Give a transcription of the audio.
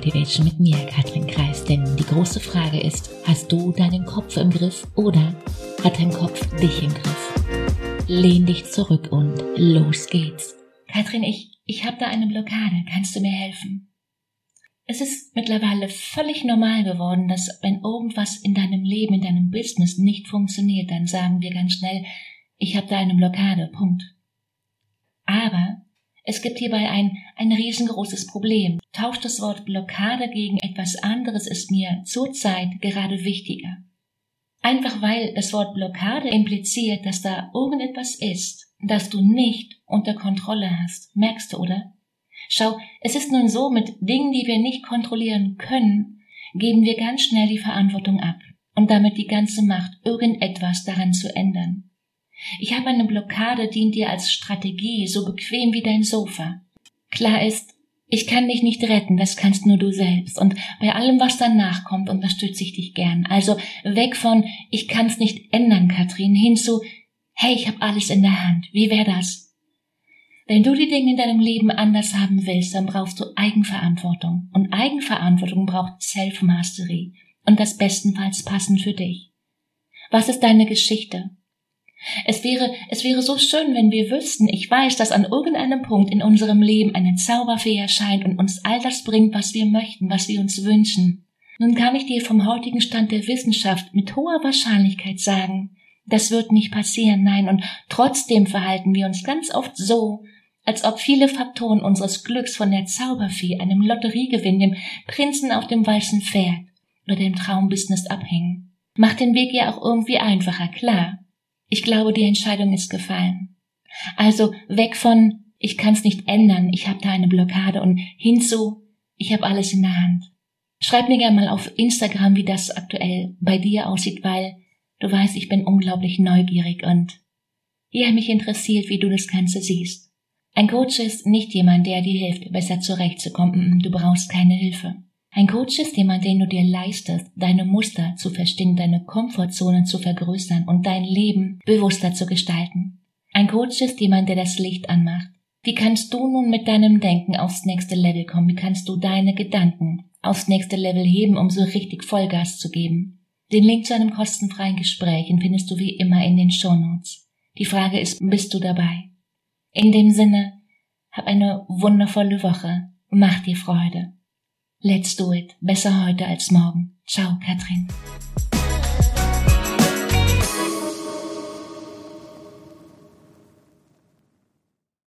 Motivation mit mir, Katrin Kreis. Denn die große Frage ist, hast du deinen Kopf im Griff oder hat dein Kopf dich im Griff? Lehn dich zurück und los geht's. Katrin, ich, ich habe da eine Blockade. Kannst du mir helfen? Es ist mittlerweile völlig normal geworden, dass wenn irgendwas in deinem Leben, in deinem Business nicht funktioniert, dann sagen wir ganz schnell, ich habe da eine Blockade. Punkt. Aber es gibt hierbei ein, ein riesengroßes Problem. Tauscht das Wort Blockade gegen etwas anderes ist mir zurzeit gerade wichtiger. Einfach weil das Wort Blockade impliziert, dass da irgendetwas ist, das du nicht unter Kontrolle hast. Merkst du, oder? Schau, es ist nun so, mit Dingen, die wir nicht kontrollieren können, geben wir ganz schnell die Verantwortung ab und damit die ganze Macht, irgendetwas daran zu ändern. Ich habe eine Blockade, dient dir als Strategie, so bequem wie dein Sofa. Klar ist, ich kann dich nicht retten, das kannst nur du selbst. Und bei allem, was danach kommt, unterstütze ich dich gern. Also weg von ich kann's nicht ändern, Katrin, hin zu hey, ich habe alles in der Hand. Wie wäre das? Wenn du die Dinge in deinem Leben anders haben willst, dann brauchst du Eigenverantwortung. Und Eigenverantwortung braucht Self-Mastery. Und das bestenfalls passend für dich. Was ist deine Geschichte? Es wäre, es wäre so schön, wenn wir wüssten, ich weiß, dass an irgendeinem Punkt in unserem Leben eine Zauberfee erscheint und uns all das bringt, was wir möchten, was wir uns wünschen. Nun kann ich dir vom heutigen Stand der Wissenschaft mit hoher Wahrscheinlichkeit sagen, das wird nicht passieren, nein, und trotzdem verhalten wir uns ganz oft so, als ob viele Faktoren unseres Glücks von der Zauberfee, einem Lotteriegewinn, dem Prinzen auf dem weißen Pferd oder dem Traumbusiness abhängen. Macht den Weg ja auch irgendwie einfacher, klar. Ich glaube, die Entscheidung ist gefallen. Also weg von ich kann es nicht ändern, ich habe da eine Blockade und hinzu ich habe alles in der Hand. Schreib mir gerne mal auf Instagram, wie das aktuell bei dir aussieht, weil du weißt, ich bin unglaublich neugierig und ja, mich interessiert, wie du das Ganze siehst. Ein Coach ist nicht jemand, der dir hilft, besser zurechtzukommen. Du brauchst keine Hilfe. Ein Coach ist jemand, den du dir leistest, deine Muster zu verstehen, deine Komfortzone zu vergrößern und dein Leben bewusster zu gestalten. Ein Coach ist jemand, der das Licht anmacht. Wie kannst du nun mit deinem Denken aufs nächste Level kommen? Wie kannst du deine Gedanken aufs nächste Level heben, um so richtig Vollgas zu geben? Den Link zu einem kostenfreien Gespräch findest du wie immer in den Shownotes. Die Frage ist, bist du dabei? In dem Sinne, hab eine wundervolle Woche. Mach dir Freude. Let's do it. Besser heute als morgen. Ciao, Katrin.